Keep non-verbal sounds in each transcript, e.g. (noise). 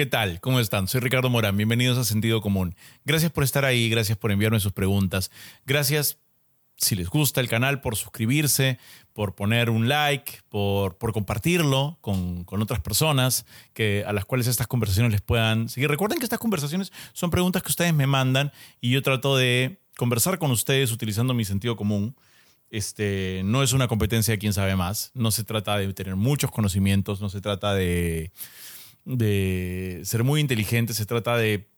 ¿Qué tal? ¿Cómo están? Soy Ricardo Morán. Bienvenidos a Sentido Común. Gracias por estar ahí, gracias por enviarme sus preguntas. Gracias si les gusta el canal por suscribirse, por poner un like, por, por compartirlo con, con, otras personas que, a las cuales estas conversaciones les puedan seguir. Recuerden que estas conversaciones son preguntas que ustedes me mandan y yo trato de conversar con ustedes utilizando mi sentido común. Este, no es una competencia de quién sabe más. No se trata de tener muchos conocimientos, no se trata de de ser muy inteligente, se trata de,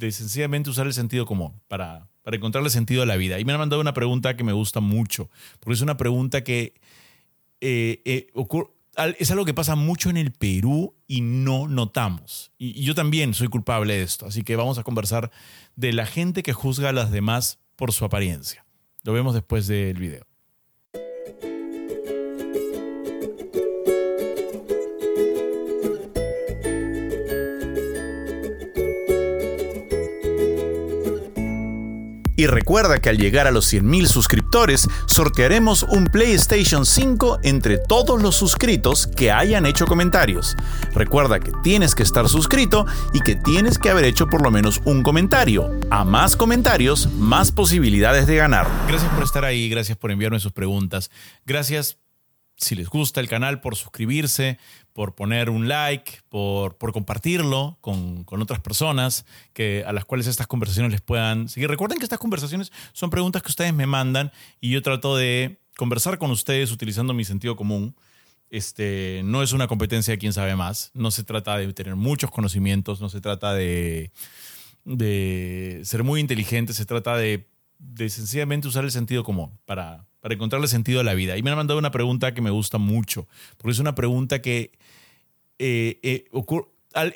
sencillamente usar el sentido común para, para encontrarle sentido a la vida. Y me han mandado una pregunta que me gusta mucho, porque es una pregunta que eh, eh, es algo que pasa mucho en el Perú y no notamos. Y, y, yo también soy culpable de esto, así que vamos a conversar de la gente que juzga a las demás por su apariencia. Lo vemos después del video. Y recuerda que al llegar a los 100.000 suscriptores, sortearemos un PlayStation 5 entre todos los suscritos que hayan hecho comentarios. Recuerda que tienes que estar suscrito y que tienes que haber hecho por lo menos un comentario. A más comentarios, más posibilidades de ganar. Gracias por estar ahí, gracias por enviarme sus preguntas. Gracias si les gusta el canal, por suscribirse, por poner un like, por, por compartirlo con, con, otras personas que, a las cuales estas conversaciones les puedan seguir. Recuerden que estas conversaciones son preguntas que ustedes me mandan y yo trato de conversar con ustedes utilizando mi sentido común. Este, no es una competencia de quién sabe más. No se trata de tener muchos conocimientos, no se trata de, de ser muy inteligente, se trata de, de sencillamente usar el sentido común para, para encontrarle sentido a la vida. Y me han mandado una pregunta que me gusta mucho, porque es una pregunta que eh, eh,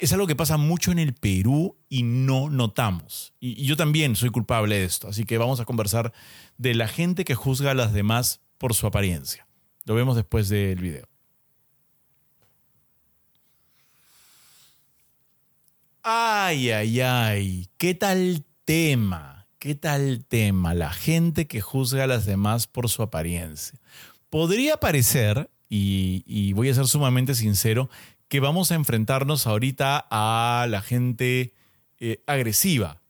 es algo que pasa mucho en el Perú y no notamos. Y, y, yo también soy culpable de esto, así que vamos a conversar de la gente que juzga a las demás por su apariencia. Lo vemos después del video. Ay, ay, ay, ¿qué tal tema? ¿Qué tal tema? La gente que juzga a las demás por su apariencia. Podría parecer, y, voy a ser sumamente sincero, que vamos a enfrentarnos ahorita a la gente eh, agresiva,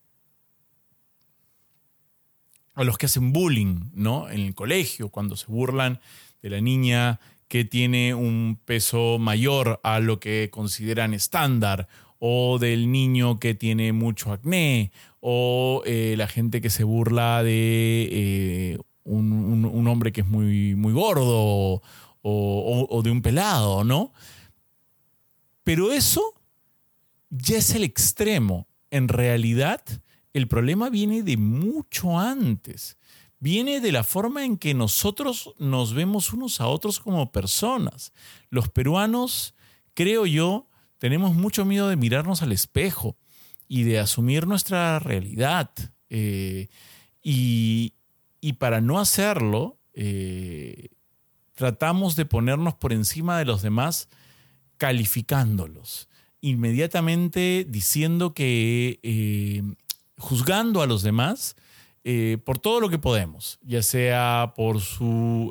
a los que hacen bullying, ¿no? En el colegio, cuando se burlan de la niña que tiene un peso mayor a lo que consideran estándar, o del niño que tiene mucho acné, o eh, la gente que se burla de eh, un, hombre que es muy, muy gordo, o, de un pelado, ¿no? Pero eso ya es el extremo. En realidad, el problema viene de mucho antes. Viene de la forma en que nosotros nos vemos unos a otros como personas. Los peruanos, creo yo, tenemos mucho miedo de mirarnos al espejo y de asumir nuestra realidad. Eh, y, para no hacerlo, eh, tratamos de ponernos por encima de los demás calificándolos, inmediatamente diciendo que, eh, juzgando a los demás, por todo lo que podemos, ya sea por su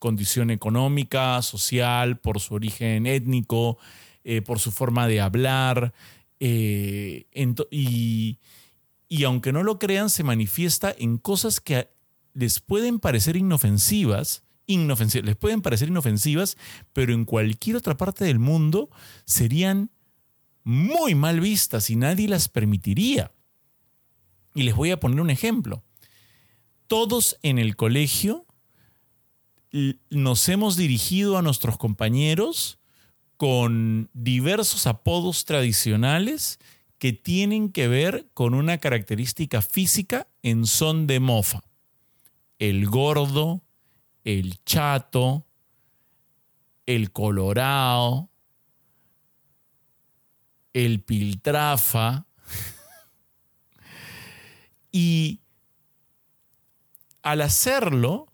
condición económica, social, por su origen étnico, por su forma de hablar, eh, y, aunque no lo crean, se manifiesta en cosas que les pueden parecer inofensivas, les pueden parecer inofensivas, pero en cualquier otra parte del mundo serían muy mal vistas y nadie las permitiría. Y les voy a poner un ejemplo. Todos en el colegio nos hemos dirigido a nuestros compañeros con diversos apodos tradicionales que tienen que ver con una característica física en son de mofa. El gordo, el chato, el colorado, el piltrafa. (laughs) y al hacerlo,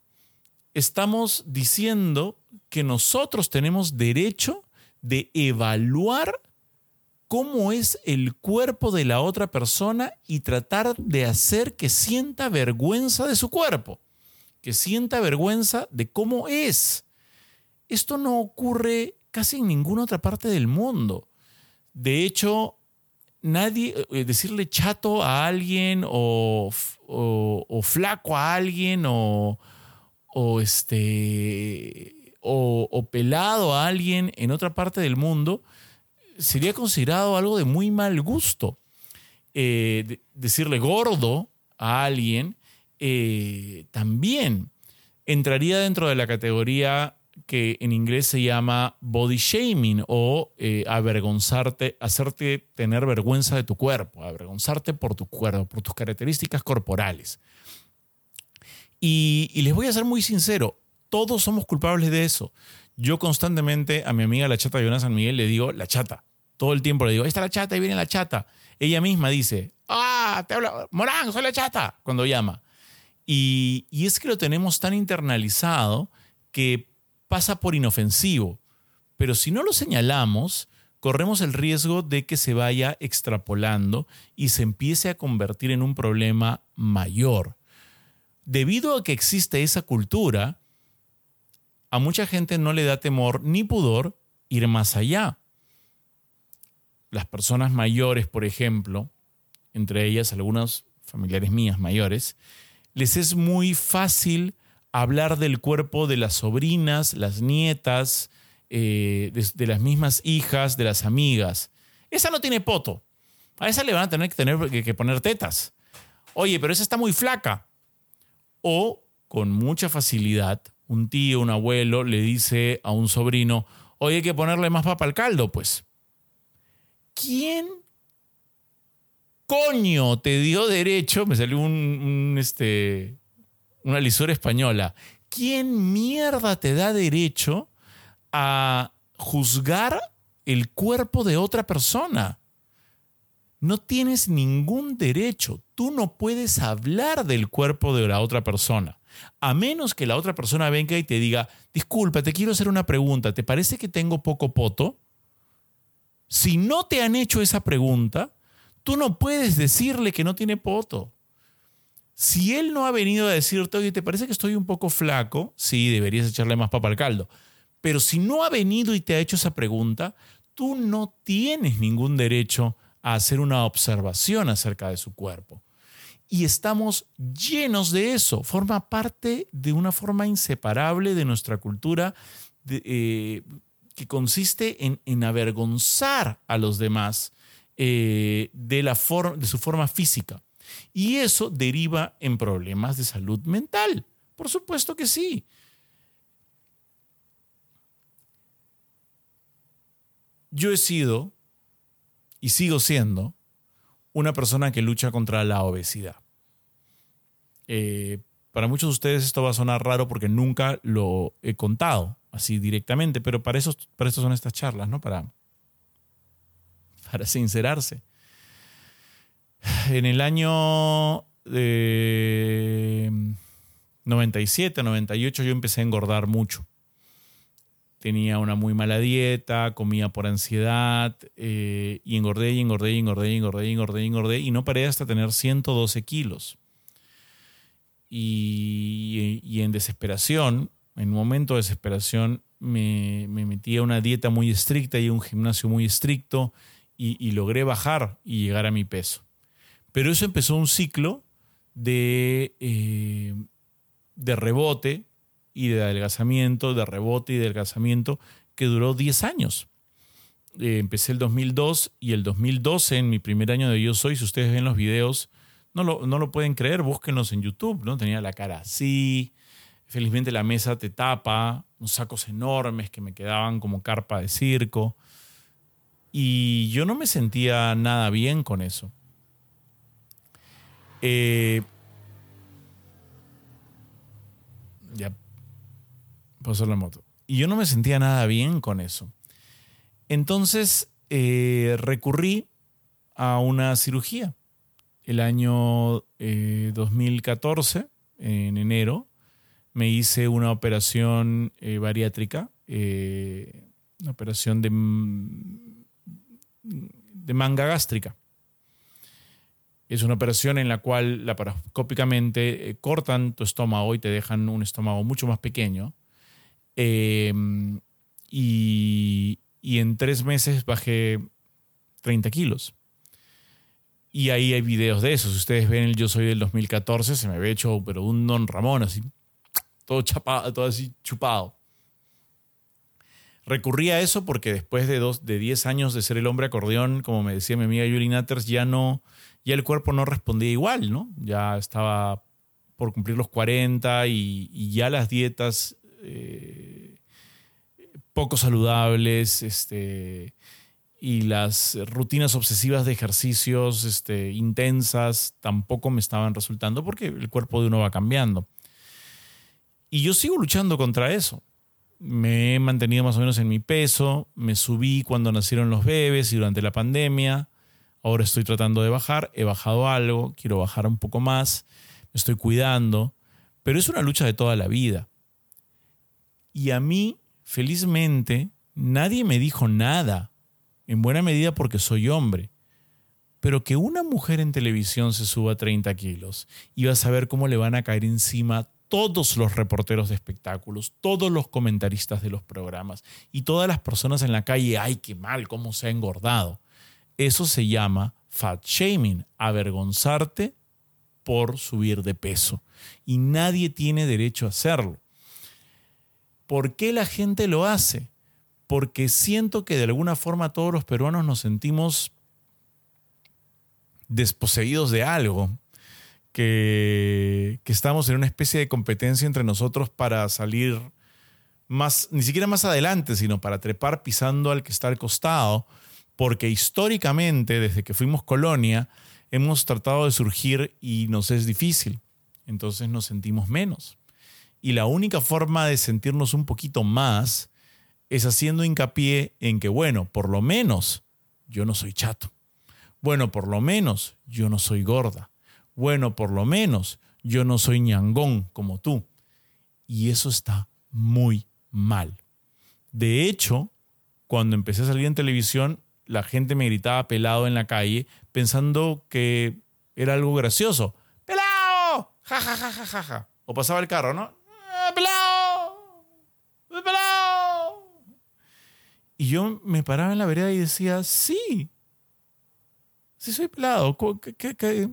estamos diciendo que nosotros tenemos derecho de evaluar cómo es el cuerpo de la otra persona y tratar de hacer que sienta vergüenza de su cuerpo, que sienta vergüenza de cómo es. Esto no ocurre casi en ninguna otra parte del mundo. De hecho, nadie, eh, decirle chato a alguien o, o, flaco a alguien o, o este, o, pelado a alguien en otra parte del mundo sería considerado algo de muy mal gusto. Eh, decirle gordo a alguien eh, también entraría dentro de la categoría que en inglés se llama body shaming o eh, avergonzarte, hacerte tener vergüenza de tu cuerpo, avergonzarte por tu cuerpo, por tus características corporales. Y, les voy a ser muy sincero, todos somos culpables de eso. Yo constantemente a mi amiga la chata Joana San Miguel le digo la chata. Todo el tiempo le digo, esta es la chata y viene la chata. Ella misma dice, ah, te habla, Morán, soy la chata, cuando llama. Y, y es que lo tenemos tan internalizado que pasa por inofensivo, pero si no lo señalamos, corremos el riesgo de que se vaya extrapolando y se empiece a convertir en un problema mayor. Debido a que existe esa cultura, a mucha gente no le da temor ni pudor ir más allá. Las personas mayores, por ejemplo, entre ellas algunos familiares mías mayores, les es muy fácil hablar del cuerpo de las sobrinas, las nietas, eh, de, las mismas hijas, de las amigas. Esa no tiene poto. A esa le van a tener que, tener que poner tetas. Oye, pero esa está muy flaca. O con mucha facilidad, un tío, un abuelo le dice a un sobrino, oye, hay que ponerle más papa al caldo, pues. ¿Quién coño te dio derecho? Me salió un este, una lisura española. ¿Quién mierda te da derecho a juzgar el cuerpo de otra persona? No tienes ningún derecho. Tú no puedes hablar del cuerpo de la otra persona. A menos que la otra persona venga y te diga, disculpa, te quiero hacer una pregunta. ¿Te parece que tengo poco poto? Si no te han hecho esa pregunta, tú no puedes decirle que no tiene poto. Si él no ha venido a decirte, oye, ¿te parece que estoy un poco flaco? Sí, deberías echarle más papa al caldo. Pero si no ha venido y te ha hecho esa pregunta, tú no tienes ningún derecho a hacer una observación acerca de su cuerpo. Y estamos llenos de eso. Forma parte de una forma inseparable de nuestra cultura eh, que consiste en, avergonzar a los demás eh, de, la de su forma física. Y eso deriva en problemas de salud mental. Por supuesto que sí. Yo he sido y sigo siendo una persona que lucha contra la obesidad. Eh, para muchos de ustedes esto va a sonar raro porque nunca lo he contado así directamente, pero para eso, para son estas charlas, ¿no? Para, para sincerarse. En el año de 97, 98 yo empecé a engordar mucho. Tenía una muy mala dieta, comía por ansiedad eh, y engordé y engordé y engordé y engordé y engordé y engordé y no paré hasta tener 112 kilos. Y, en desesperación, en un momento de desesperación, me, metí a una dieta muy estricta y a un gimnasio muy estricto y logré bajar y llegar a mi peso. Pero eso empezó un ciclo de, eh, de rebote y de adelgazamiento, de rebote y de adelgazamiento que duró 10 años. Eh, empecé el 2002 y el 2012, en mi primer año de Yo Soy, si ustedes ven los videos, no lo, no lo pueden creer, búsquenlos en YouTube, ¿no? Tenía la cara así, felizmente la mesa te tapa, unos sacos enormes que me quedaban como carpa de circo. Y yo no me sentía nada bien con eso. Eh, ya pasó la moto. Y yo no me sentía nada bien con eso. Entonces eh, recurrí a una cirugía. El año 2014, eh, en enero, me hice una operación bariátrica, una operación de, de manga gástrica. Es una operación en la cual laparoscópicamente eh, cortan tu estómago y te dejan un estómago mucho más pequeño. Em, y, en tres meses bajé 30 kilos. Y ahí hay videos de eso. Si ustedes ven el Yo Soy del 2014, se me ve hecho, pero un Don Ramón así, todo chapado, todo así chupado. Recurrí a eso porque después de, dos, de 10 años de ser el hombre acordeón, como me decía mi amiga Yuri Natters, ya no, ya el cuerpo no respondía igual, ¿no? Ya estaba por cumplir los 40 y, ya las dietas eh, poco saludables, este, y las rutinas obsesivas de ejercicios este, intensas tampoco me estaban resultando porque el cuerpo de uno va cambiando. Y yo sigo luchando contra eso. Me he mantenido más o menos en mi peso, me subí cuando nacieron los bebés y durante la pandemia. Ahora estoy tratando de bajar, he bajado algo, quiero bajar un poco más, me estoy cuidando, pero es una lucha de toda la vida. Y a mí, felizmente, nadie me dijo nada, en buena medida porque soy hombre. Pero que una mujer en televisión se suba 30 kilos y vas a ver cómo le van a caer encima todos los reporteros de espectáculos, todos los comentaristas de los programas y todas las personas en la calle, ay, qué mal, cómo se ha engordado. Eso se llama fat shaming, avergonzarte por subir de peso. Y nadie tiene derecho a hacerlo. ¿Por qué la gente lo hace? Porque siento que de alguna forma todos los peruanos nos sentimos desposeídos de algo que, estamos en una especie de competencia entre nosotros para salir más, ni siquiera más adelante, sino para trepar pisando al que está al costado, porque históricamente, desde que fuimos colonia, hemos tratado de surgir y nos es difícil. Entonces nos sentimos menos. Y la única forma de sentirnos un poquito más es haciendo hincapié en que, bueno, por lo menos yo no soy chato. Bueno, por lo menos yo no soy gorda bueno, por lo menos yo no soy ñangón como tú. Y eso está muy mal. De hecho, cuando empecé a salir en televisión, la gente me gritaba pelado en la calle pensando que era algo gracioso. ¡Pelado! ¡Ja, ja, ja, ja, ja! O pasaba el carro, ¿no? ¡Ah, ¡Pelado! ¡Pelado! Y yo me paraba en la vereda y decía, sí, sí soy pelado. ¿Qué, qué,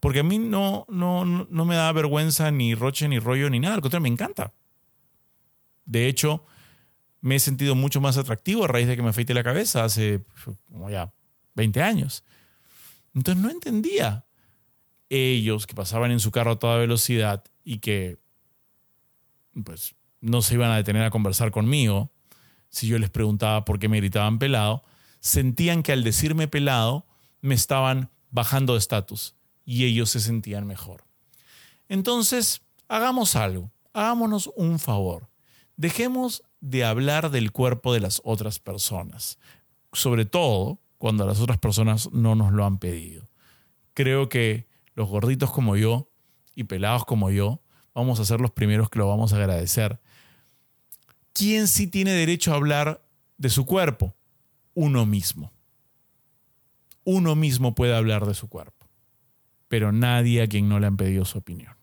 porque a mí no, no, no me da vergüenza ni roche, ni rollo, ni nada. Al contrario, me encanta. De hecho, me he sentido mucho más atractivo a raíz de que me afeité la cabeza hace como ya 20 años. Entonces no entendía. Ellos que pasaban en su carro a toda velocidad y que pues no se iban a detener a conversar conmigo, si yo les preguntaba por qué me gritaban pelado, sentían que al decirme pelado me estaban bajando de estatus y ellos se sentían mejor. Entonces, hagamos algo, hagámonos un favor. Dejemos de hablar del cuerpo de las otras personas, sobre todo cuando las otras personas no nos lo han pedido. Creo que los gorditos como yo y pelados como yo vamos a ser los primeros que lo vamos a agradecer. ¿Quién sí tiene derecho a hablar de su cuerpo? Uno mismo. Uno mismo puede hablar de su cuerpo pero nadie a quien no le han pedido su opinión.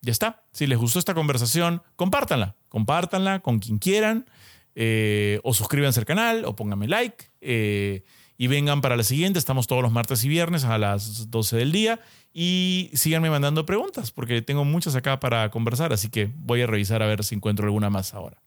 Ya está. Si les gustó esta conversación, compártanla. Compártanla con quien quieran. Eh, o suscríbanse al canal o pónganme like. Eh, y vengan para la siguiente. Estamos todos los martes y viernes a las 12 del día. Y síganme mandando preguntas porque tengo muchas acá para conversar. Así que voy a revisar a ver si encuentro alguna más ahora.